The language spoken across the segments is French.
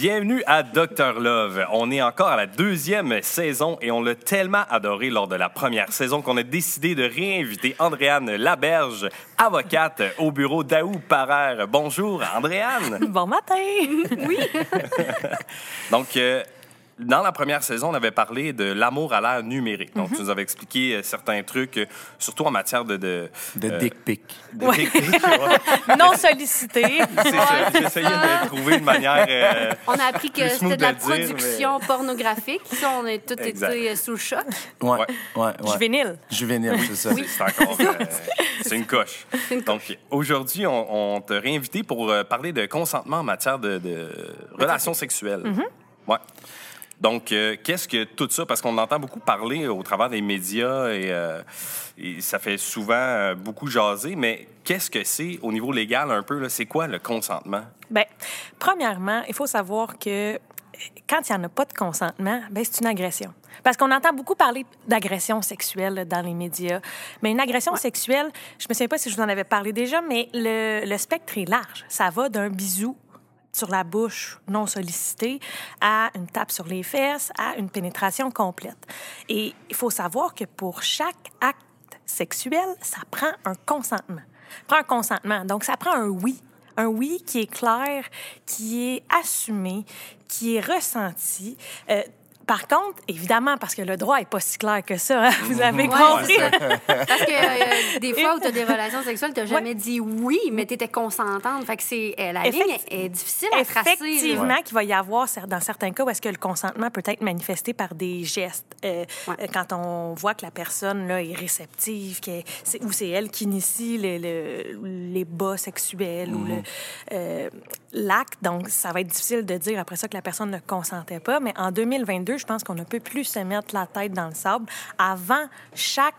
Bienvenue à Docteur Love. On est encore à la deuxième saison et on l'a tellement adoré lors de la première saison qu'on a décidé de réinviter Andréane Laberge, avocate au bureau d'Aou Parer. Bonjour, Andréane. Bon matin! Oui. Donc, euh, dans la première saison, on avait parlé de l'amour à l'ère numérique. Donc, tu nous avais expliqué euh, certains trucs, euh, surtout en matière de... De, De euh, dick pic. de dick pic, ouais. non sollicité. C'est ça. J'essayais de trouver une manière... euh, On a appris que c'était de la dire, production pornographique. Ça, on a tous été sous le choc. Ouais, ouais, ouais. Juvénile. Juvénile, c'est ça. C'est encore. euh, c'est une coche. Donc, aujourd'hui, on, on t'a réinvité pour euh, parler de consentement en matière de, de relations sexuelles. Ouais. Donc, euh, qu'est-ce que tout ça? Parce qu'on entend beaucoup parler au travers des médias et, euh, et ça fait souvent euh, beaucoup jaser, mais qu'est-ce que c'est au niveau légal un peu? C'est quoi le consentement? Bien, premièrement, il faut savoir que quand il n'y en a pas de consentement, ben c'est une agression. Parce qu'on entend beaucoup parler d'agression sexuelle dans les médias. Mais une agression sexuelle, je me souviens pas si je vous en avais parlé déjà, mais le, le spectre est large. Ça va d'un bisou sur la bouche non sollicitée à une tape sur les fesses à une pénétration complète. Et il faut savoir que pour chaque acte sexuel, ça prend un consentement. Ça prend un consentement. Donc, ça prend un oui. Un oui qui est clair, qui est assumé, qui est ressenti. Euh, par contre, évidemment, parce que le droit est pas si clair que ça, hein, vous avez Ouais, compris. Parce que euh, des fois où tu as des relations sexuelles, tu n'as jamais dit oui, mais tu étais consentante. Fait que c'est, euh, la ligne Effecti- est difficile à tracer. Effectivement, qu'il va y avoir dans certains cas où est-ce que le consentement peut être manifesté par des gestes. Euh, Ouais. euh, Quand on voit que la personne là est réceptive, que c'est, ou c'est elle qui initie le- le- les bas sexuels ou le, euh, l'acte. Donc, ça va être difficile de dire après ça que la personne ne consentait pas. Mais en 2022, je pense qu'on ne peut plus se mettre la tête dans le sable. Avant chaque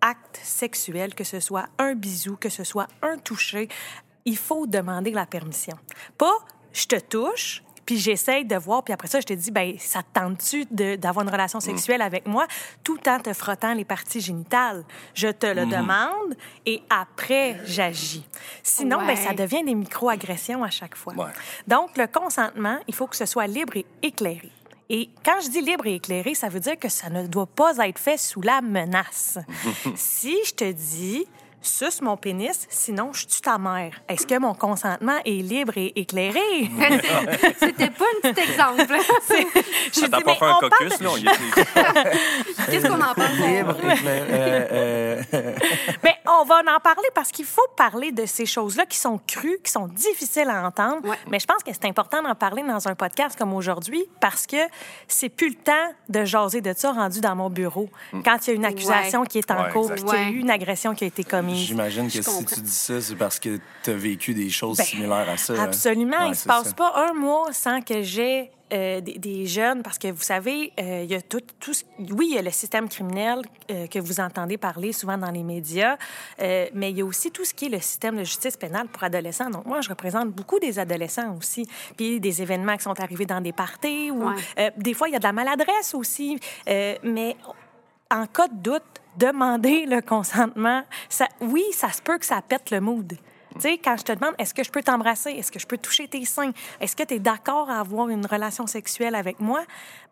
acte sexuel, que ce soit un bisou, que ce soit un toucher, il faut demander la permission. Pas je te touche, puis j'essaye de voir, puis après ça, je te dis, ben ça te tente-tu d'avoir une relation sexuelle avec moi tout en te frottant les parties génitales? Je te le demande et après, j'agis. Sinon, ben, ça devient des micro-agressions à chaque fois. Ouais. Donc, le consentement, il faut que ce soit libre et éclairé. Et quand je dis libre et éclairé, ça veut dire que ça ne doit pas être fait sous la menace. si je te dis, suce mon pénis, sinon je tue ta mère, est-ce que mon consentement est libre et éclairé? C'était pas un petit exemple. je T'as dis, pas mais fait un on parle caucus, là? Est- Qu'est-ce qu'on en pense? Libre, euh, euh, Mais on va en parler parce qu'il faut parler de ces choses-là qui sont crues, qui sont difficiles à entendre. Ouais. Mais je pense que c'est important d'en parler dans un podcast comme aujourd'hui parce que c'est plus le temps de jaser de ça rendu dans mon bureau. Quand il y a une accusation Ouais. qui est en Ouais, cours, qu'il y a eu une agression qui a été commise. J'imagine que Je si comprends. tu dis ça, c'est parce que tu as vécu des choses Ben, similaires à ça. hein. Absolument. Ouais, il se c'est passe ça. pas un mois sans que j'ai euh, des, des jeunes, parce que vous savez, euh, il y a tout, tout ce- oui, il y a le système criminel euh, que vous entendez parler souvent dans les médias, euh, mais il y a aussi tout ce qui est le système de justice pénale pour adolescents. Donc moi, je représente beaucoup des adolescents aussi, puis des événements qui sont arrivés dans des parties, ou Ouais. euh, des fois il y a de la maladresse aussi, euh, mais en cas de doute, demander le consentement, ça, oui, ça se peut que ça pète le mood. Tu sais, quand je te demande, est-ce que je peux t'embrasser? Est-ce que je peux toucher tes seins? Est-ce que tu es d'accord à avoir une relation sexuelle avec moi?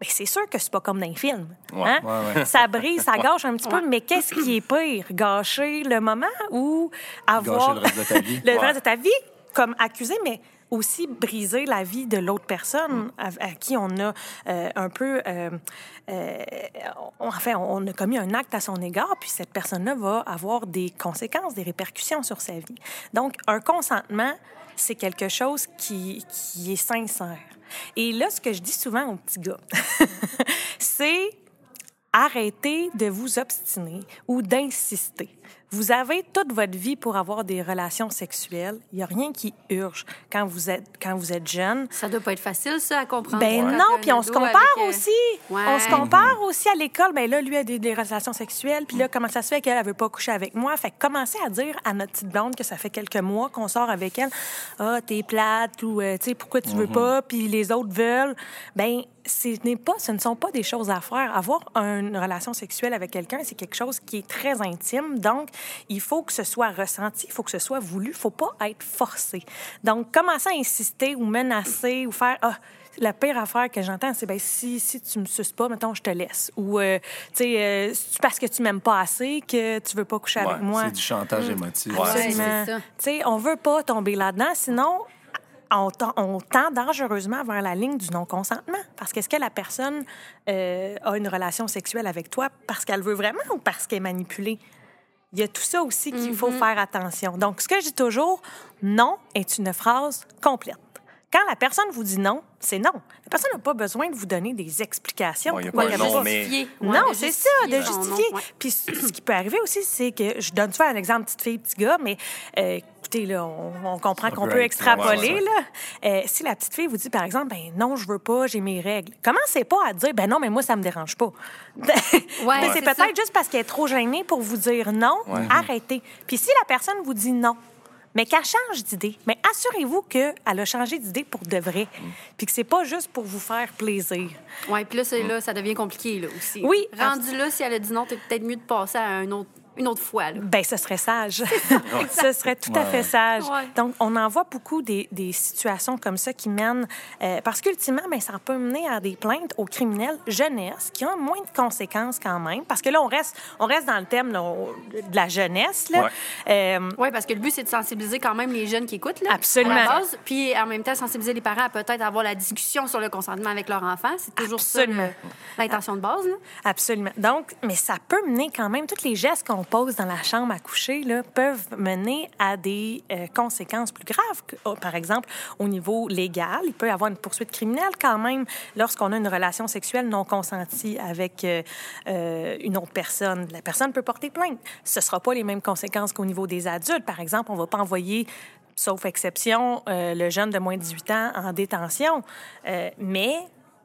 Bien, c'est sûr que c'est pas comme dans les films. Ouais, hein? ouais, ouais. Ça brise, ça gâche un petit peu, mais qu'est-ce qui est pire? Gâcher le moment ou avoir... Gâcher le reste de ta vie. le Ouais. reste de ta vie comme accusé, mais aussi briser la vie de l'autre personne à, qui on a euh, un peu... euh, euh, enfin, on a commis un acte à son égard, puis cette personne-là va avoir des conséquences, des répercussions sur sa vie. Donc, un consentement, c'est quelque chose qui, qui est sincère. Et là, ce que je dis souvent aux petits gars, c'est arrêtez de vous obstiner ou d'insister. Vous avez toute votre vie pour avoir des relations sexuelles. Il n'y a rien qui urge quand vous êtes, quand vous êtes jeune. Ça doit pas être facile, ça, à comprendre. Ben non, puis on se compare avec, euh, aussi. Ouais. On se compare aussi à l'école. Ben là, lui a des, des relations sexuelles, puis là, comment ça se fait qu'elle ne veut pas coucher avec moi? Fait que commencer à dire à notre petite blonde que ça fait quelques mois qu'on sort avec elle, ah, t'es plate, ou, euh, tu sais, pourquoi tu veux pas, puis les autres veulent. Ben, ce n'est pas, ce ne sont pas des choses à faire. Avoir une relation sexuelle avec quelqu'un, c'est quelque chose qui est très intime. Donc, il faut que ce soit ressenti, il faut que ce soit voulu, il faut pas être forcé. Donc, commencer à insister ou menacer ou faire, ah, la pire affaire que j'entends, c'est ben si, si tu me suces pas, mettons, je te laisse. Ou, euh, tu sais, euh, c'est parce que tu m'aimes pas assez que tu veux pas coucher avec moi. C'est du chantage émotif. Ouais. Absolument. c'est ça. Tu sais, on veut pas tomber là-dedans, sinon on, tend- on tend dangereusement vers la ligne du non-consentement. Parce qu'est-ce que la personne euh, a une relation sexuelle avec toi parce qu'elle veut vraiment ou parce qu'elle est manipulée? Il y a tout ça aussi qu'il faut faire attention. Donc, ce que je dis toujours, non est une phrase complète. Quand la personne vous dit non, c'est non. La personne n'a pas besoin de vous donner des explications. Bon, il y a pourquoi pas non, mais-. Ouais, c'est ça, de justifier nom, ouais. Puis ce ce qui peut arriver aussi, c'est que je donne souvent un exemple petite fille, petit gars, mais euh, écoutez, là, on, on comprend qu'on peut extrapoler. ouais, ouais. Là. Euh, si la petite fille vous dit, par exemple, ben non, je veux pas, j'ai mes règles, commencez pas à dire, ben non, mais moi, ça me dérange pas. Mais c'est c'est peut-être juste parce qu'elle est trop gênée pour vous dire non, arrêtez. Puis si la personne vous dit non, mais qu'elle change d'idée. Mais assurez-vous qu'elle a changé d'idée pour de vrai. Puis que c'est pas juste pour vous faire plaisir. Oui, puis là, c'est- là, ça devient compliqué, là, aussi. Oui. Rendu là, si elle a dit non, t'es peut-être mieux de passer à un autre, une autre fois, là. Ben, ce serait sage. ce serait tout à fait sage. Ouais. Donc, on en voit beaucoup des, des situations comme ça qui mènent, euh, parce qu'ultimement, ben, ça peut mener à des plaintes aux criminels jeunesse qui ont moins de conséquences quand même. Parce que là, on reste, on reste dans le thème là, de la jeunesse. Là. Ouais. Euh, Oui, parce que le but, c'est de sensibiliser quand même les jeunes qui écoutent, là. Absolument. À la base. Puis, en même temps, sensibiliser les parents à peut-être avoir la discussion sur le consentement avec leur enfant. C'est toujours Absolument. ça, l'intention de base, là. Absolument. Donc, mais ça peut mener quand même, tous les gestes qu'on pose dans la chambre à coucher peuvent mener à des euh, conséquences plus graves. oh, Par exemple, au niveau légal, il peut y avoir une poursuite criminelle quand même lorsqu'on a une relation sexuelle non consentie avec euh, euh, une autre personne. La personne peut porter plainte. Ce ne sera pas les mêmes conséquences qu'au niveau des adultes. Par exemple, on ne va pas envoyer sauf exception, le jeune de moins de 18 ans en détention. Mais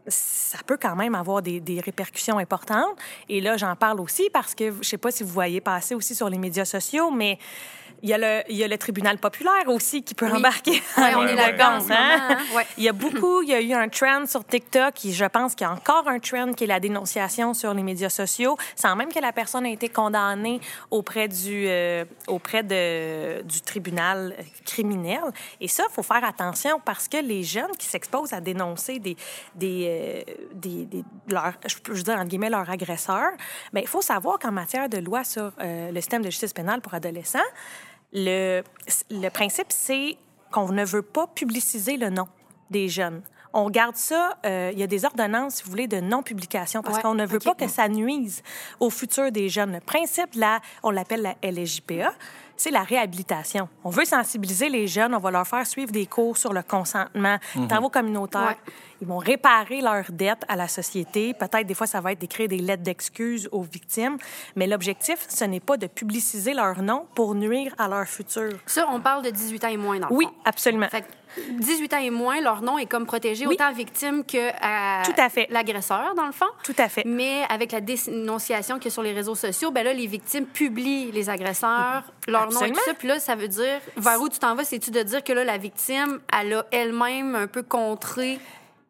ça peut quand même avoir des, des répercussions importantes. Et là, j'en parle aussi parce que je sais pas si vous voyez passer aussi sur les médias sociaux, mais il y a le, il y a le tribunal populaire aussi qui peut Oui. embarquer. Ouais, on est de là-dedans hein? Ouais. Il y a beaucoup, il y a eu un trend sur TikTok et je pense qu'il y a encore un trend qui est la dénonciation sur les médias sociaux, sans même que la personne ait été condamnée auprès du, euh, auprès de, du tribunal criminel. Et ça, il faut faire attention parce que les jeunes qui s'exposent à dénoncer des, des, euh, des, des- leur, je peux dire, entre guillemets, leur agresseur, ben, il faut savoir qu'en matière de loi sur euh, le système de justice pénale pour adolescents, le, le principe, c'est qu'on ne veut pas publiciser le nom des jeunes. On garde ça, euh, il y a des ordonnances, si vous voulez, de non-publication parce Ouais, qu'on ne veut pas que ça nuise au futur des jeunes. Le principe, là, on l'appelle la LGPA, c'est la réhabilitation. On veut sensibiliser les jeunes, on va leur faire suivre des cours sur le consentement, travaux communautaires. Ouais. Ils vont réparer leurs dettes à la société. Peut-être des fois, ça va être d'écrire des lettres d'excuses aux victimes. Mais l'objectif, ce n'est pas de publiciser leur nom pour nuire à leur futur. Ça, on parle de 18 ans et moins, dans le Oui, fond. absolument. Fait que 18 ans et moins, leur nom est comme protégé Oui. autant victime que à Tout à fait. l'agresseur, dans le fond. Tout à fait. Mais avec la dénonciation qu'il y a sur les réseaux sociaux, ben là, les victimes publient les agresseurs, leur nom et tout ça. Puis là, ça veut dire, vers où tu t'en vas, c'est-tu de dire que là, la victime, elle a elle-même un peu contré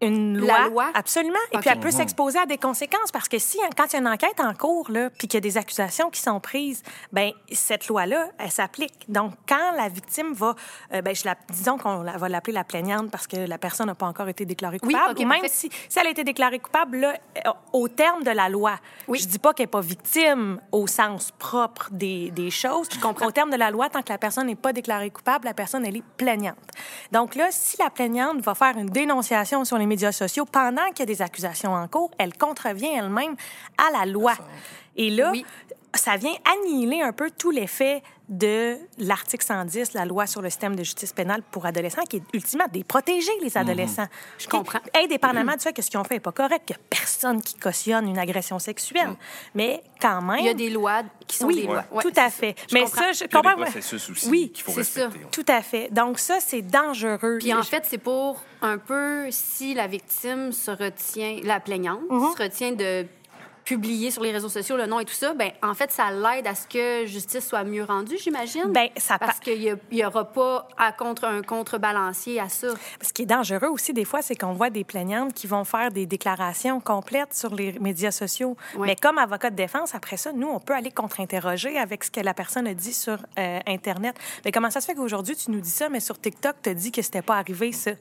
Une La loi, absolument. Et puis elle peut s'exposer à des conséquences parce que si quand il y a une enquête en cours là, puis qu'il y a des accusations qui sont prises, ben cette loi-là, elle s'applique. Donc quand la victime va, euh, ben je la, disons qu'on va l'appeler la plaignante parce que la personne n'a pas encore été déclarée Oui, coupable, OK, ou même si, si elle a été déclarée coupable là, au terme de la loi, Oui. je dis pas qu'elle est pas victime au sens propre des, des choses. Je comprends. Au terme de la loi, tant que la personne n'est pas déclarée coupable, la personne elle est plaignante. Donc là, si la plaignante va faire une dénonciation sur les médias sociaux pendant qu'il y a des accusations en cours, elle contrevient elle-même à la loi. Et là, Oui. Ça vient annihiler un peu tout l'effet de l'article 110, la loi sur le système de justice pénale pour adolescents, qui est ultimement de protéger les adolescents. Je comprends. Indépendamment du fait que ce qu'ils ont fait n'est pas correct, qu'il n'y a personne qui cautionne une agression sexuelle. Mais quand même... Il y a des lois qui sont oui, des lois. Ouais, tout à fait. Je Mais comprends. ça, je Il y a comprends. des processus aussi Oui, qu'il faut c'est ça. respecter. tout à fait. Donc ça, c'est dangereux. Puis en fait, c'est pour un peu si la victime se retient, la plaignante Mm-hmm. se retient de publier sur les réseaux sociaux le nom et tout ça, ben en fait, ça l'aide à ce que justice soit mieux rendue, j'imagine? Ben, ça Parce pa- qu'il n'y aura pas à contre, un contrebalancier à ça. Ce qui est dangereux aussi, des fois, c'est qu'on voit des plaignantes qui vont faire des déclarations complètes sur les médias sociaux. Oui. Mais comme avocat de défense, après ça, nous, on peut aller contre-interroger avec ce que la personne a dit sur euh, Internet. Mais comment ça se fait qu'aujourd'hui, tu nous dis ça, mais sur TikTok, tu dit que c'était pas arrivé, ça?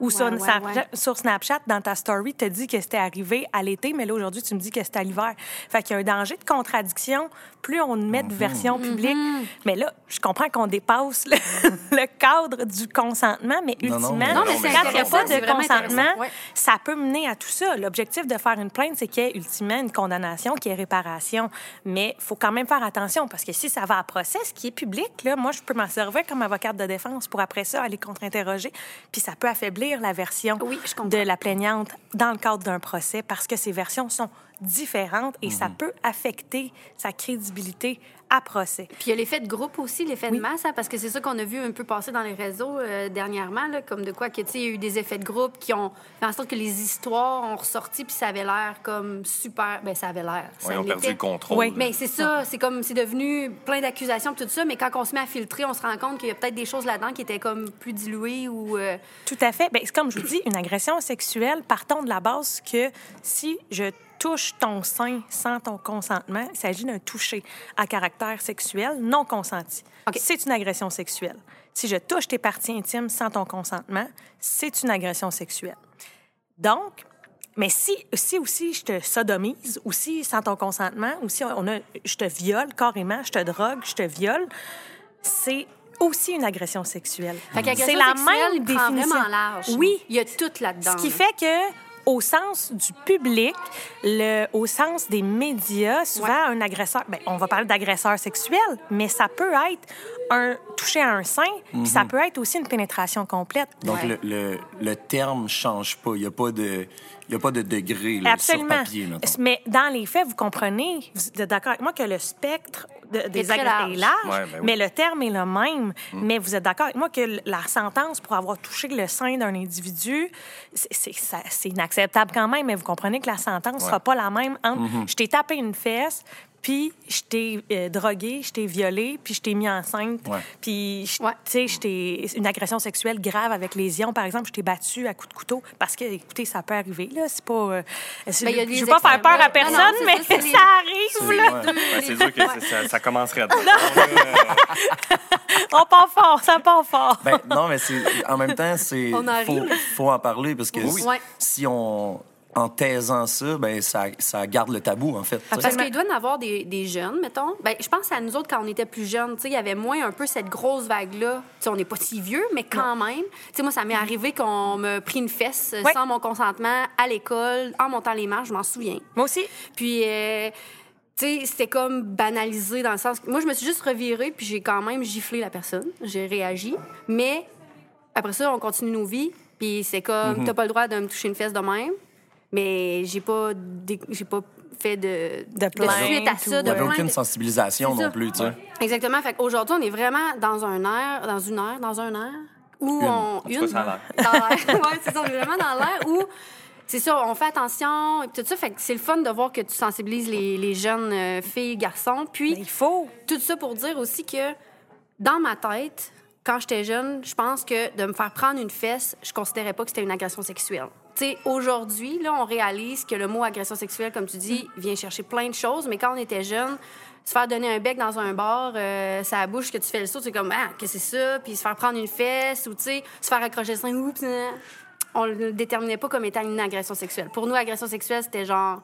Ou sur, Ouais, ouais, Snapchat, ouais. sur Snapchat, dans ta story, tu dit que c'était arrivé à l'été, mais là, aujourd'hui, tu me dis que c'était l'hiver. Fait qu'il y a un danger de contradiction. Plus on met de versions publiques. Mm-hmm. Mais là, je comprends qu'on dépasse le, le cadre du consentement, mais Non, ultimement, Non, mais quand il n'y a pas de consentement. Ouais. ça peut mener à tout ça. L'objectif de faire une plainte, c'est qu'il y ait ultimement une condamnation, qu'il y ait réparation. Mais il faut quand même faire attention parce que si ça va à procès, ce qui est public, là, moi, je peux m'en servir comme avocate de défense pour après ça aller contre-interroger. Puis ça peut affaiblir la version Oui, de la plaignante dans le cadre d'un procès parce que ces versions sont différentes et Mhm. ça peut affecter sa crédibilité à procès. Puis il y a l'effet de groupe aussi, l'effet de masse, hein, parce que c'est ça qu'on a vu un peu passer dans les réseaux euh, dernièrement, là, comme de quoi que, tu sais, il y a eu des effets de groupe qui ont fait en sorte que les histoires ont ressorti, puis ça avait l'air comme super... Ben ça avait l'air. Ouais, ils ont perdu le contrôle. Oui. Mais c'est ça, c'est comme, c'est devenu plein d'accusations, puis tout ça, mais quand on se met à filtrer, on se rend compte qu'il y a peut-être des choses là-dedans qui étaient comme plus diluées ou... euh, Tout à fait. Bien, c'est comme je vous dis, une agression sexuelle, partons de la base que si je touche ton sein sans ton consentement, il s'agit d'un toucher à caractère sexuel non consenti. C'est une agression sexuelle. Si je touche tes parties intimes sans ton consentement, c'est une agression sexuelle. Donc, mais si, si aussi je te sodomise, ou si sans ton consentement, ou si on a, je te viole carrément, je te drogue, je te viole, c'est aussi une agression sexuelle. C'est la même définition. vraiment large. Oui, Il y a tout là-dedans. ce qui là. fait que, au sens du public, le, au sens des médias, souvent Ouais. un agresseur, ben, on va parler d'agresseur sexuel, mais ça peut être un toucher à un sein, puis ça peut être aussi une pénétration complète. Donc, Ouais. le, le, le terme change pas. Il n'y a, pas de- il y a pas de degré là, sur Absolument. papier. mettons. Mais dans les faits, vous comprenez, vous êtes d'accord avec moi que le spectre de- des large, Ouais, ben oui. mais le terme est le même. Mais vous êtes d'accord avec moi que la sentence pour avoir touché le sein d'un individu, c'est- inacceptable quand même, mais vous comprenez que la sentence ne sera pas la même entre je t'ai tapé une fesse, puis je t'ai euh, drogué, je t'ai violé, puis je t'ai mis enceinte, Ouais. puis tu sais, je t'ai- une agression sexuelle grave avec lésion, par exemple, je t'ai battu à coups de couteau, parce que, écoutez, ça peut arriver, là, c'est pas... euh, Ben, il y a je veux pas faire peur à. Non, personne, non, mais ça, c'est les- ça arrive, là. Ouais. Ouais, c'est sûr que ça, ça commencerait à On part fort, ça part fort. Ben, non, mais c'est, en même temps, c'est faut, faut en parler parce que Oui. si, Ouais. si on en taisant ça, ben ça, ça garde le tabou en fait. sais. Parce qu'il doit y en avoir des, des jeunes, mettons. Ben, je pense à nous autres quand on était plus jeunes. Tu sais, Il y avait moins un peu cette grosse vague-là. Tu sais, on n'est pas si vieux, mais quand même. Tu sais, Moi, ça m'est arrivé qu'on me pris une fesse euh, Ouais. sans mon consentement à l'école, en montant les marches, je m'en souviens. Moi aussi. Puis, euh, tu sais, c'était comme banalisé dans le sens que moi, je me suis juste revirée, puis j'ai quand même giflé la personne. J'ai réagi. Mais après ça, on continue nos vies, puis c'est comme, t'as pas le droit de me toucher une fesse de même. Mais j'ai pas, dé- j'ai pas fait de, De plainte suite à ça. ou- De Il n'y avait plainte. aucune sensibilisation non plus, tu sais. Exactement. Fait qu'aujourd'hui, on est vraiment dans un air, dans une ère, dans un air où Une. on. A l'air. Dans l'air. ouais, c'est ça. On est vraiment dans l'air où. C'est ça, on fait attention, et tout ça. Fait que c'est le fun de voir que tu sensibilises les, les jeunes euh, filles, garçons. Puis, Mais il faut. tout ça pour dire aussi que dans ma tête, quand j'étais jeune, je pense que de me faire prendre une fesse, je considérais pas que c'était une agression sexuelle. Tu sais, aujourd'hui, là, on réalise que le mot agression sexuelle, comme tu dis, vient chercher plein de choses, mais quand on était jeune, se faire donner un bec dans un bar, euh, ça bouche que tu fais le saut, c'est comme, ah, qu'est-ce que c'est ça? Puis se faire prendre une fesse, ou tu sais, se faire accrocher le sein, oups, hein. on le déterminait pas comme étant une agression sexuelle. Pour nous, agression sexuelle, c'était genre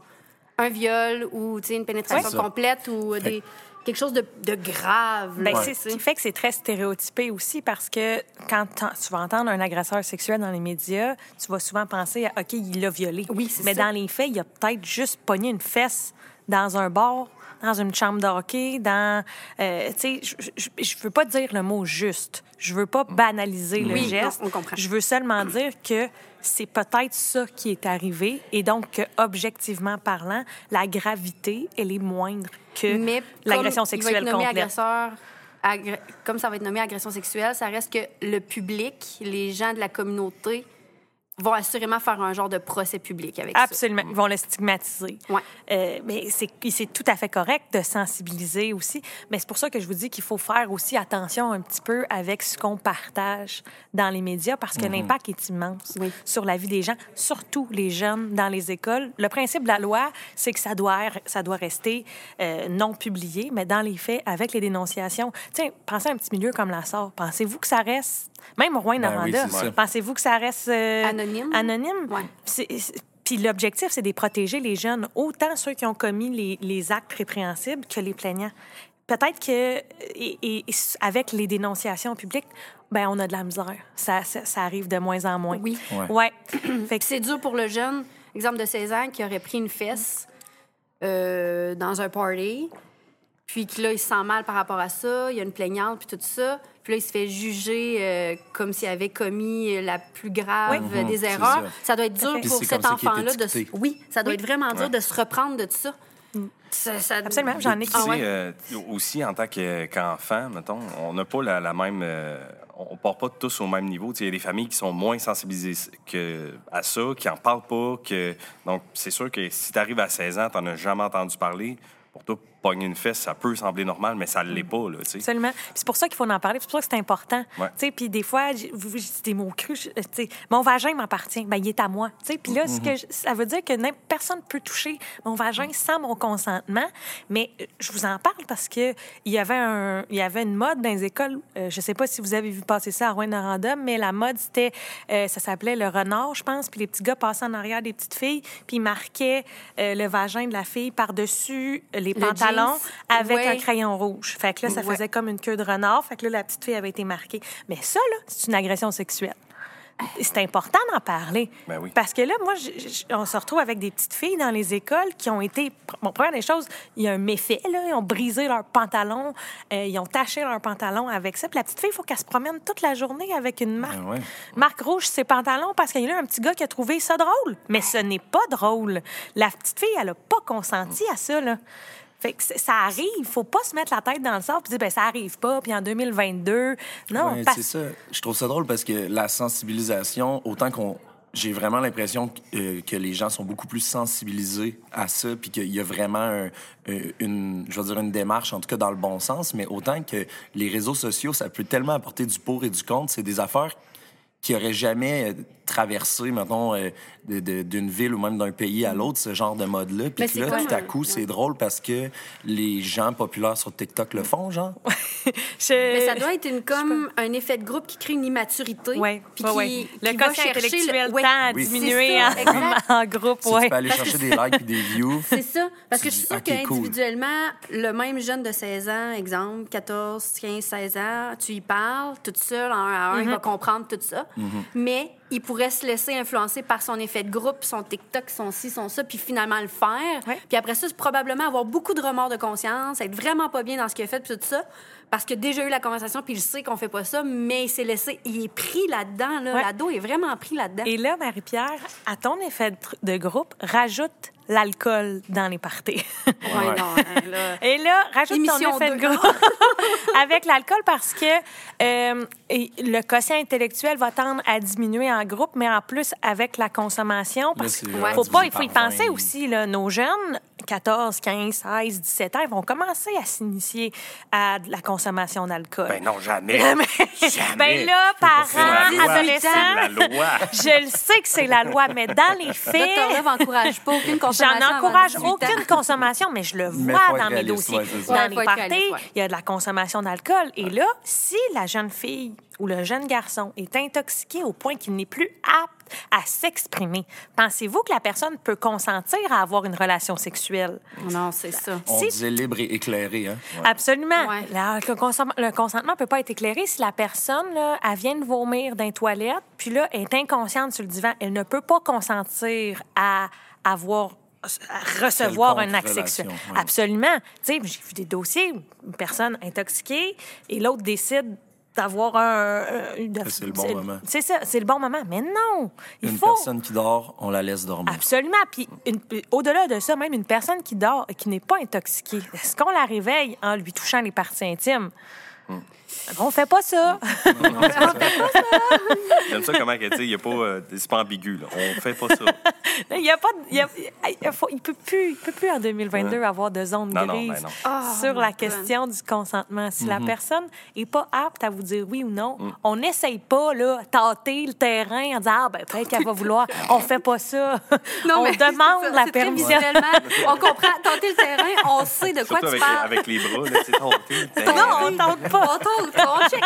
un viol ou, tu sais, une pénétration complète ou des... quelque chose de, de grave. Ben, là, ce qui fait que c'est très stéréotypé aussi parce que quand tu vas entendre un agresseur sexuel dans les médias, tu vas souvent penser à OK, il l'a violé. Oui, Mais ça. dans les faits, il a peut-être juste pogné une fesse dans un bar, dans une chambre de hockey, dans. euh, tu sais, je- veux pas dire le mot juste. Je veux pas banaliser le geste. non, on comprend. Je veux seulement dire que c'est peut-être ça qui est arrivé et donc que, objectivement parlant, la gravité, elle est moindre que l'agression comme il va sexuelle être nommé complète. agresseur, agré- comme ça va être nommé agression sexuelle, ça reste que le public, les gens de la communauté vont assurément faire un genre de procès public avec ça. Absolument. Ils vont le stigmatiser. Ouais. Euh, mais c'est c'est tout à fait correct de sensibiliser aussi. Mais c'est pour ça que je vous dis qu'il faut faire aussi attention un petit peu avec ce qu'on partage dans les médias parce que l'impact est immense Oui. sur la vie des gens, surtout les jeunes dans les écoles. Le principe de la loi, c'est que ça doit, ça doit rester euh, non publié, mais dans les faits, avec les dénonciations. Tiens, pensez à un petit milieu comme la SOR. Pensez-vous que ça reste, même au Rouen Ben oui, pensez-vous que ça reste euh, Anonyme? Anonyme? Ouais. C'est- c'est- Puis l'objectif, c'est de protéger les jeunes, autant ceux qui ont commis les, les actes répréhensibles que les plaignants. Peut-être que, et, et- et avec les dénonciations publiques, ben on a de la misère. Ça, ça, ça arrive de moins en moins. Oui. Ouais. Ouais. fait que C'est dur pour le jeune, exemple de 16 ans, qui aurait pris une fesse euh, dans un party, puis que là, il se sent mal par rapport à ça, il y a une plaignante, puis tout ça. Puis là, il se fait juger euh, comme s'il avait commis la plus grave Oui. des erreurs. ça. Ça. doit être dur pour cet enfant-là de... se-. Oui, ça doit être vraiment dur de se reprendre de ça. Ça- ça- Absolument, j'en ai Tu Ah sais, ouais. euh, aussi, en tant que- qu'enfant, mettons, on n'a pas la, la même... euh, on part pas tous au même niveau. Tu sais, Il y a des familles qui sont moins sensibilisées que, à ça, qui en parlent pas. Que... Donc, c'est sûr que si tu arrives à 16 ans, tu n'en as jamais entendu parler, pour toi, pogner une fesse, ça peut sembler normal, mais ça ne l'est pas. Là. Absolument. C'est pour ça qu'il faut en parler. C'est pour ça que c'est important. Ouais. Tu sais, Puis des fois, j'ai- vous des mots crus. je- tu sais, mon vagin m'appartient. Ben, il est à moi. Tu sais, Puis là, ce que je- ça veut dire que personne ne peut toucher mon vagin sans mon consentement. Mais euh, je vous en parle parce que il y avait, un, il y avait une mode dans les écoles. euh, je sais pas si vous avez vu passer ça à Rouen-Noranda, mais la mode, c'était, euh, ça s'appelait le renard, je pense. Puis les petits gars passaient en arrière des petites filles, puis ils marquaient euh, le vagin de la fille par-dessus les Le pantalons avec Ouais. un crayon rouge. Fait que là, ça Ouais. faisait comme une queue de renard. Fait que là, la petite fille avait été marquée. Mais ça, là, c'est une agression sexuelle. C'est important d'en parler. Ben oui. Parce que là, moi, je- je- on se retrouve avec des petites filles dans les écoles qui ont été. Bon, première des choses, il y a un méfait, là. Ils ont brisé leurs pantalons, euh, ils ont taché leurs pantalons avec ça. Puis la petite fille, il faut qu'elle se promène toute la journée avec une marque, ouais. marque rouge sur ses pantalons parce qu'il y a eu un petit gars qui a trouvé ça drôle. Mais ce n'est pas drôle. La petite fille, elle n'a pas consenti à ça, là. Fait que ça arrive, il faut pas se mettre la tête dans le sable et dire ben ça arrive pas puis en 2022 non Ouais, parce c'est ça. Je trouve ça drôle parce que la sensibilisation, autant qu'on. J'ai vraiment l'impression que, euh, que les gens sont beaucoup plus sensibilisés à ça, puis qu'il y a vraiment un- euh, une, je veux dire, une démarche, en tout cas dans le bon sens, mais autant que les réseaux sociaux, ça peut tellement apporter du pour et du contre. C'est des affaires qui auraient jamais traversé, mettons, euh, de- de- d'une ville ou même d'un pays à l'autre, ce genre de mode-là. Puis là, tout à coup, c'est drôle parce que les gens populaires sur TikTok le font, genre. je- Mais ça doit être une, comme un effet de groupe qui crée une immaturité. Ouais, puis ouais, qui- ouais. qui Le va quotient chercher le- intellectuel ouais. tend à Oui. diminuer ça, en, groupe, Si ouais. tu peux aller chercher des likes et des views. C'est ça. Parce que je suis sûre cool. qu'individuellement, le même jeune de 16 ans, exemple, 14, 15, 16 ans, tu y parles, toute seule, en un à un, il va comprendre tout ça. Mais il pourrait se laisser influencer par son effet de groupe, son TikTok, son ci, son ça, puis finalement le faire. Ouais. Puis après ça, probablement avoir beaucoup de remords de conscience, être vraiment pas bien dans ce qu'il a fait, puis tout ça. Parce qu'il a déjà eu la conversation, puis il sait qu'on fait pas ça, mais il s'est laissé... Il est pris là-dedans, là. Ouais. L'ado est vraiment pris là-dedans. Et là, Marie-Pierre, à ton effet de, groupe, rajoute l'alcool dans les parties. Ouais, non, hein, là. Et là, rajoute Émission ton effet de groupe avec l'alcool parce que euh, le quotient intellectuel va tendre à diminuer en groupe, mais en plus avec la consommation. Parce qu'il Ouais. faut pas, il faut y penser 20. aussi, là, nos jeunes, 14, 15, 16, 17 ans, ils vont commencer à s'initier à de la consommation d'alcool. Ben non, jamais. jamais. Ben là, parents, adolescents, C'est la loi. je le sais que c'est la loi, mais dans les faits, Docteur Love encourage pas aucune consommation. J'en encourage 18 ans. aucune consommation, mais je le vois dans mes dossiers. dans les parties, il y a de la consommation d'alcool. Et là, si la jeune fille ou le jeune garçon est intoxiqué au point qu'il n'est plus apte à s'exprimer. Pensez-vous que la personne peut consentir à avoir une relation sexuelle? Non, c'est ça. On Si- disait libre et éclairé, hein? Absolument. Ouais. Le, consentement, consentement peut pas être éclairé si la personne, là, elle vient de vomir dans les toilettes, puis là, elle est inconsciente sur le divan. Elle ne peut pas consentir à avoir recevoir un acte sexuel. Absolument. Tu sais, j'ai vu des dossiers, une personne intoxiquée et l'autre décide d'avoir un... c'est le bon moment. C'est ça, c'est le bon moment. Mais non! Il Une faut... personne qui dort, on la laisse dormir. Absolument. Puis au-delà de ça, même une personne qui dort et qui n'est pas intoxiquée, est-ce qu'on la réveille en lui touchant les parties intimes? On fait pas ça. J'aime ça comment elle dit, il y a pas, euh, c'est pas ambigu, là. On fait pas ça. il y a pas, de- il, y a- il faut- il peut plus, il peut plus en 2022 avoir de zone Non, non, grise ben non. Ah, sur la question du consentement. Si la personne est pas apte à vous dire oui ou non, Mm. on n'essaye pas là tâter le terrain en disant ah ben peut-être qu'elle va vouloir. on fait pas ça. on demande ça, la permission. On comprend. Tenter le terrain, on sait de quoi tu avec, parles. avec les bras, là, tenter. Non, on tente pas. On tente, on check.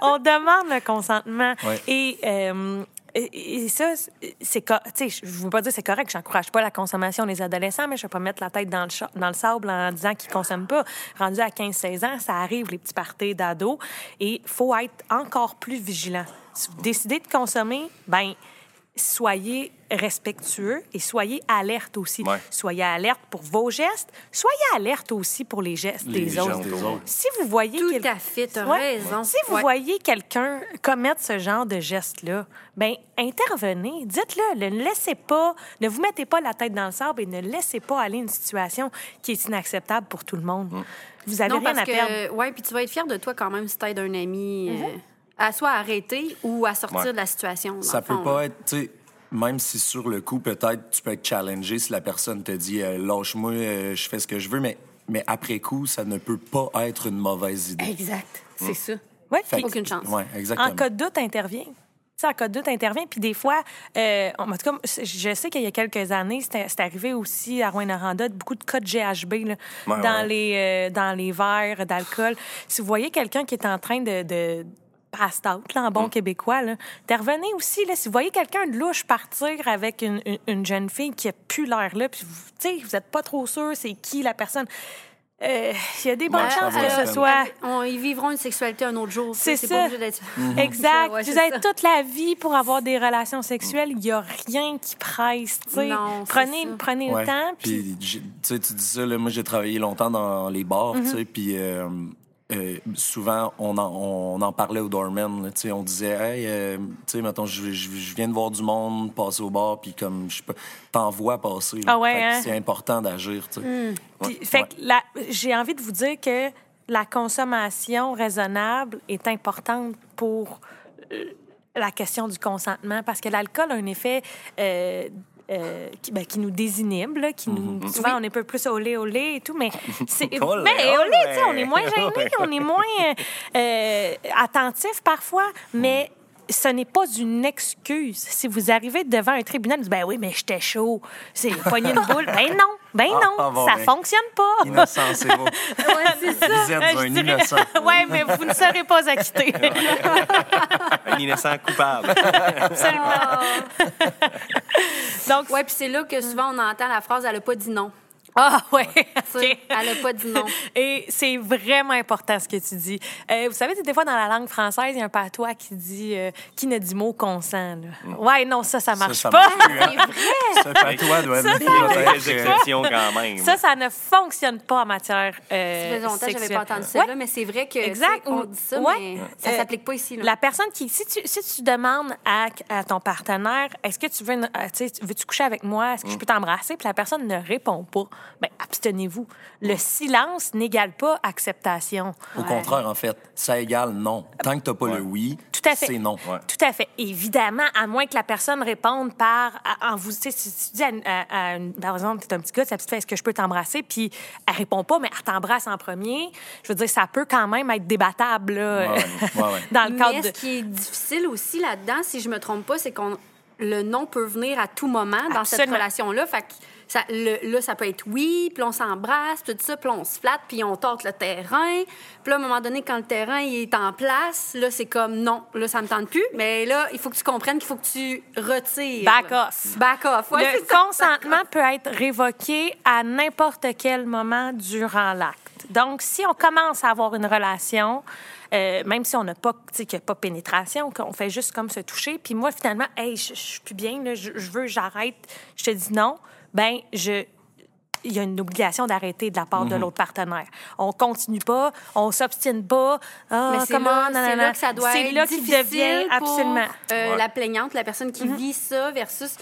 on demande le consentement. Ouais. Et, euh, et, et ça, c'est tu sais, je ne veux pas dire que c'est correct, j'encourage pas la consommation des adolescents, mais je ne vais pas mettre la tête dans le, cha- dans le sable en disant qu'ils ne consomment pas. Rendu à 15-16 ans, ça arrive, les petits parties d'ados, et il faut être encore plus vigilant. Si vous décidez de consommer, ben soyez respectueux et soyez alerte aussi. Ouais. Soyez alerte pour vos gestes, soyez alerte aussi pour les gestes Les des autres. des autres. Si vous voyez Tout quel- à fait, t'as Ouais. raison. Si vous Ouais. voyez quelqu'un commettre ce genre de geste-là, ben intervenez, dites-le, ne laissez pas, ne vous mettez pas la tête dans le sable et ne laissez pas aller une situation qui est inacceptable pour tout le monde. Vous avez Non, rien parce à perdre. que, ouais, puis tu vas être fier de toi quand même si t'aides un ami euh, à soit arrêter ou à sortir Ouais. de la situation. Ça peut fond, pas là. être, tu sais, même si sur le coup, peut-être, tu peux être challengé si la personne te dit euh, lâche-moi, euh, je fais ce que je veux, mais, mais après coup, ça ne peut pas être une mauvaise idée. Exact, c'est ça. Ouais, Fait puis que- Aucune chance. Ouais, exactement. en cas de doute, intervient. Tu sais, en cas de doute, intervient. Puis des fois, euh, en tout cas, je sais qu'il y a quelques années, c'était c'est arrivé aussi à Rouen-Noranda, beaucoup de cas de GHB là, Ouais, dans, ouais. Les, euh, dans les verres d'alcool. Si vous voyez quelqu'un qui est en train de... de pass out, là, en Mm. bon québécois, là. Intervenez aussi, là. Si vous voyez quelqu'un de louche partir avec une, une- une jeune fille qui a plus l'air là, puis vous, tu sais, vous êtes pas trop sûr c'est qui la personne, euh, il y a des bonnes Ouais, chances que ce soit... On, ils vivront une sexualité un autre jour. C'est ça. pas obligé d'être. Exact. Ouais, vous c'est avez ça. toute la vie pour avoir des relations sexuelles. Il n'y a rien qui presse. tu sais. Non, c'est prenez ça. prenez Ouais. le temps. Puis... Puis, tu sais, tu dis ça, là, moi, j'ai travaillé longtemps dans les bars, tu Mm-hmm. sais, puis euh, euh, souvent, on en, on en parlait au doorman, là, tu sais, on disait, hey, euh, tu sais, mettons, je, je, je viens de voir du monde passer au bar, puis comme, je pas, t'en vois passer. Ah ouais, hein? C'est important d'agir, tu sais. Puis, fait que j'ai envie de vous dire que la consommation raisonnable est importante pour euh, la question du consentement parce que l'alcool a un effet euh, euh, qui, ben, qui nous désinhibe, là, qui nous, souvent on est un peu plus olé olé et tout, mais c'est, mais Olé, olé, olé. tu sais, on est moins gêné, on est moins euh, euh, attentif parfois, mais ce n'est pas une excuse. Si vous arrivez devant un tribunal, vous dites, ben oui, mais j'étais chaud, c'est pogné une boule. Ben non, ben Ah, non, ah, bon, ça ben. fonctionne pas. Innocent, c'est beau. Ouais, c'est ça. D'un je dirais- innocent. ouais, mais vous ne serez pas acquitté. Un innocent coupable. Absolument. Donc, Ouais, puis c'est là que souvent on entend la phrase elle a pas dit non. Ah ouais. Elle a pas dit non. Et c'est vraiment important ce que tu dis. Euh, vous savez, des fois, dans la langue française, il y a un patois qui dit euh, qui ne dit mot consent. Là. Ouais, non, ça, ça marche ça pas. marche plus, hein. Ce patois doit Il y a peut-être, des euh, exceptions quand même. Ça, ça ne fonctionne pas en matière euh, Ça faisait longtemps que j'avais pas entendu ça, Ouais. là, mais c'est vrai que Exact. on dit ça, Ouais. mais ça Euh, s'applique pas ici. Là. La personne qui, si tu, si tu demandes à, à ton partenaire, est-ce que tu veux, une- euh, tu coucher avec moi, est-ce que Mm. je peux t'embrasser, puis la personne ne répond pas, ben abstenez-vous. Le silence n'égale pas acceptation. Au contraire, en fait, ça égale non. Tant que t'as pas le oui, Tout à fait. c'est non. Ouais. Tout à fait. Évidemment, à moins que la personne réponde par en vous, tu sais, si tu dis à, une- à- à une- par exemple, t'es un petit gars, sa petite fille, est-ce que je peux t'embrasser, puis elle répond pas, mais elle t'embrasse en premier. Je veux dire, ça peut quand même être débattable là, Ouais, ouais, ouais. dans le cadre Mais de. ce qui est difficile aussi là-dedans, si je me trompe pas, c'est qu'on le non peut venir à tout moment dans cette relation-là. Fait que ça, le- là, ça peut être oui, puis on s'embrasse, tout ça, puis on se flatte, puis on tente le terrain. Puis là, à un moment donné, quand le terrain il est en place, là, c'est comme non, là, ça me tente plus. Mais là, il faut que tu comprennes qu'il faut que tu retires. Back off. Back off, ouais, le consentement peut être révoqué à n'importe quel moment durant l'acte. Donc, si on commence à avoir une relation, euh, même si on n'a pas, tu sais, qu'il n'y a pas pénétration, qu'on fait juste comme se toucher, puis moi, finalement, hey, je suis plus bien, là, je, je veux, j'arrête, je te dis non, ben, je. Il y a une obligation d'arrêter de la part de l'autre partenaire. On continue pas, on s'obstine pas. Ah, Mais c'est comment, là, c'est là que ça doit C'est être là qu'il difficile devient pour, absolument. Euh, la plaignante, la personne qui vit ça versus...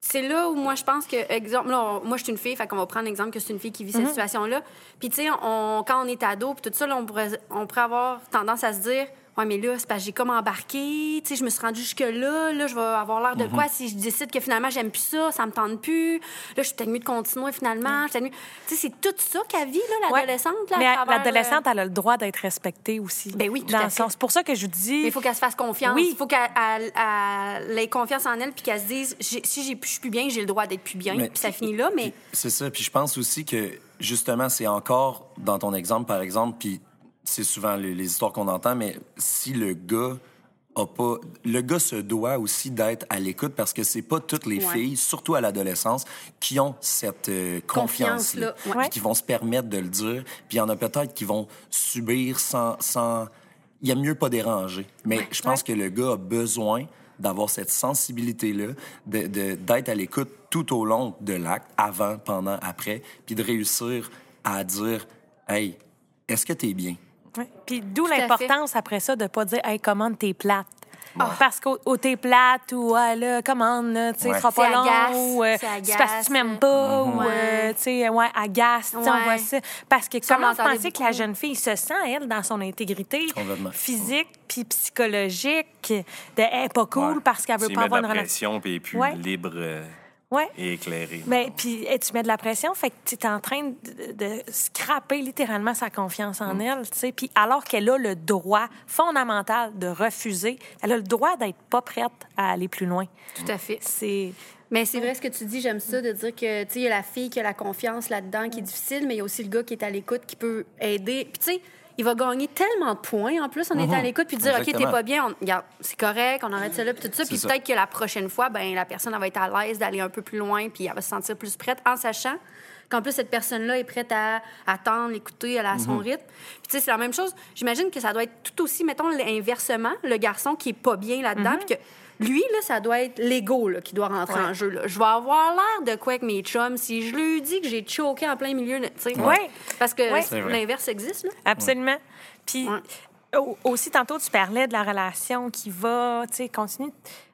C'est là où moi, je pense que, exemple, là, on- moi, je suis une fille, fait qu'on va prendre l'exemple que c'est une fille qui vit cette situation-là. Puis, tu sais, on, quand on est ado, puis tout ça, là, on, pourrait, on pourrait avoir tendance à se dire, ouais, mais là, c'est parce que j'ai comme embarqué, tu sais, je me suis rendue jusque-là, là, je vais avoir l'air de Mm-hmm. quoi si je décide que finalement, j'aime plus ça, ça me tente plus, là, je suis peut-être mieux de continuer finalement, je suis peut-être mieux- Tu sais, c'est tout ça qu'elle vit, là, Ouais. l'adolescente, là, à Mais travers, euh, l'adolescente, elle a le droit d'être respectée aussi. Ben oui, tout dans à le fait. sens. C'est pour ça que je vous dis. Mais il faut qu'elle se fasse confiance. Oui. Il faut qu'elle elle- elle ait confiance en elle puis qu'elle se dise j'ai- si j'ai- je suis plus bien, j'ai le droit d'être plus bien. Puis ça finit là, mais C'est ça. Puis je pense aussi que, justement, c'est encore, dans ton exemple, par exemple, puis c'est souvent les, les histoires qu'on entend, mais si le gars a pas... Le gars se doit aussi d'être à l'écoute parce que c'est pas toutes les Ouais. filles, surtout à l'adolescence, qui ont cette euh, ouais. puis qui vont se permettre de le dire. Puis il y en a peut-être qui vont subir sans... sans... Il y a mieux pas déranger. Mais je pense que le gars a besoin d'avoir cette sensibilité-là, de- de- d'être à l'écoute tout au long de l'acte, avant, pendant, après, puis de réussir à dire Hey, est-ce que t'es bien? Puis d'où l'importance après ça de pas dire hey commande t'es plate. Parce qu'au au t'es plate ou ah, là commande tu sais Ouais. ce sera pas long ou euh, c'est parce que tu m'aimes pas Mhm. ou euh, tu sais ouais agace, on Ouais. voit ça parce que Ça, on comment vous pensez que la jeune fille se sent elle dans son intégrité physique puis psychologique de elle est pas cool Ouais. parce qu'elle veut pas avoir une relation? puis elle est plus libre euh, Ouais. et éclairée. Mais puis tu mets de la pression, fait que tu es en train de, de scraper littéralement sa confiance en elle, tu sais. Puis alors qu'elle a le droit fondamental de refuser, elle a le droit d'être pas prête à aller plus loin. tout à fait. C'est Mais c'est vrai ce que tu dis, j'aime ça, de dire que, tu sais, il y a la fille qui a la confiance là-dedans qui est difficile, mais il y a aussi le gars qui est à l'écoute qui peut aider. Puis, tu sais, il va gagner tellement de points en plus en étant à l'écoute, puis dire, OK, t'es pas bien, on- regarde, c'est correct, on arrête ça là, puis tout ça. Puis peut-être que la prochaine fois, ben la personne, elle va être à l'aise d'aller un peu plus loin, puis elle va se sentir plus prête en sachant qu'en plus, cette personne-là est prête à attendre, écouter, elle a son rythme. Puis, tu sais, c'est la même chose. J'imagine que ça doit être tout aussi, mettons, inversement, le garçon qui est pas bien là-dedans, Mhm. puis que lui, là, ça doit être l'ego qui doit rentrer en jeu. là. Je vais avoir l'air de quoi avec mes chums si je lui dis que j'ai choqué en plein milieu. de- tu sais. Ouais. Parce que l'inverse existe. Là. absolument. Puis aussi tantôt tu parlais de la relation qui va, tu sais, continue,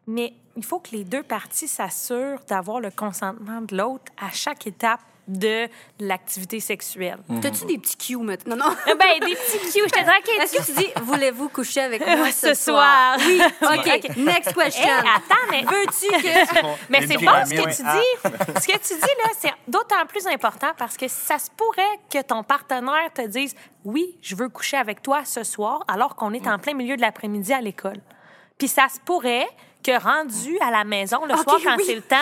mais il faut que les deux parties s'assurent d'avoir le consentement de l'autre à chaque étape de l'activité sexuelle. T'as-tu des petits cues maintenant? Non, non. Eh Ben, des petits cues, je te dirais qu'il Est-ce que tu dis, voulez-vous coucher avec moi ce, Ce soir? Oui. OK. OK. Next question. Hey, attends, mais Veux-tu que. Mais c'est bon ce que tu dis. Ce que tu dis là, c'est d'autant plus important parce que ça se pourrait que ton partenaire te dise oui, je veux coucher avec toi ce soir, alors qu'on est en plein milieu de l'après-midi à l'école. Puis ça se pourrait que rendu à la maison le Ok, soir quand oui. c'est le temps,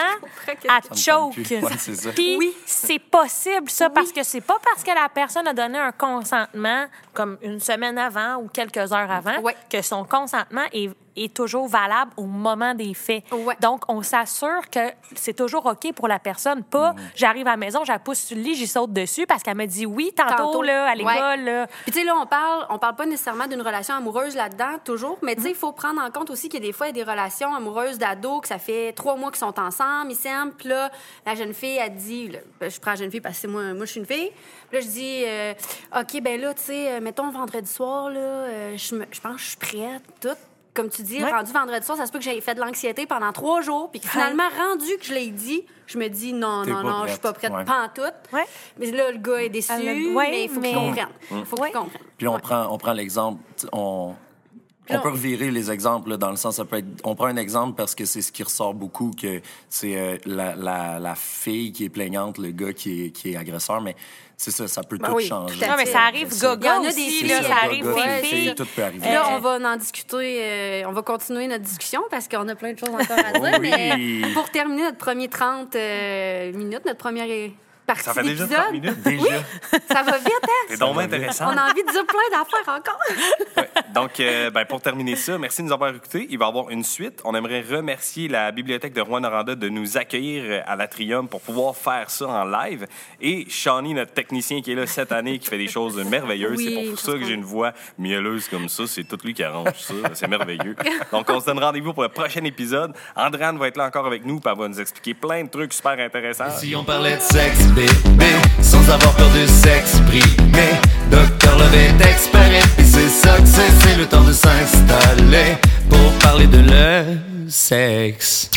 me choke. Ouais. Puis Oui. c'est possible ça parce que c'est pas parce que la personne a donné un consentement comme une semaine avant ou quelques heures avant que son consentement est, est toujours valable au moment des faits. Ouais. Donc, on s'assure que c'est toujours OK pour la personne. Pas, j'arrive à la maison, je la pousse sur le lit, j'y saute dessus parce qu'elle me dit oui tantôt, Tantôt. là, à l'école. Ouais. là. Puis, tu sais, là, on parle, on parle pas nécessairement d'une relation amoureuse là-dedans, toujours, mais tu sais, il faut prendre en compte aussi qu'il y a des fois, il y a des relations amoureuses d'ados que ça fait trois mois qu'ils sont ensemble, ils s'aiment, puis là, la jeune fille, elle dit, là, ben, je prends la jeune fille parce que c'est moi, moi, je suis une fille, puis là, je dis, euh, OK, ben là, tu sais, euh, mettons vendredi soir, là, euh, je me- je pense que je suis prête, tout. Comme tu dis, Ouais. rendu vendredi soir, ça se peut que j'ai fait de l'anxiété pendant trois jours, puis que finalement, rendu que je l'ai dit, je me dis non, T'es non, non, je suis pas prête. Ouais. pas en tout. Mais là, le gars est déçu, mais il faut mais- qu'il comprenne. Il faut qu'il comprenne. Puis on Ouais. prend, on prend l'exemple, on, On peut revirer les exemples là, dans le sens, ça peut être, on prend un exemple parce que c'est ce qui ressort beaucoup, que c'est euh, la, la, la fille qui est plaignante, le gars qui est, qui est agresseur, mais c'est ça, ça peut Ben tout oui, changer. tout Non, mais ça arrive gaga a des aussi, filles, là, ça ça, arrive des filles. Tout peut arriver. Puis là, on va en discuter, euh, on va continuer notre discussion parce qu'on a plein de choses encore à dire. Oui. Mais pour terminer notre premier 30 euh, minutes, notre première partie Ça fait déjà d'épisode, 30 minutes. Déjà. ça va vite, hein? C'est donc intéressant. On a envie de dire plein d'affaires encore. Ouais. Donc, euh, ben, pour terminer ça, merci de nous avoir écoutés. Il va y avoir une suite. On aimerait remercier la Bibliothèque de Rouen-Noranda de nous accueillir euh, à l'Atrium pour pouvoir faire ça en live. Et Shawnee, notre technicien qui est là cette année, qui fait des choses merveilleuses. Oui, c'est pour ça que j'ai une voix mielleuse comme ça. C'est tout lui qui arrange ça. C'est merveilleux. Donc, on se donne rendez-vous pour le prochain épisode. Andréane va être là encore avec nous, puis elle va nous expliquer plein de trucs super intéressants. Si on parlait de sexe, bébé, sans avoir peur de s'exprimer. Docteur est expert et c'est ça que c'est, c'est le temps de s'installer pour parler de le sexe.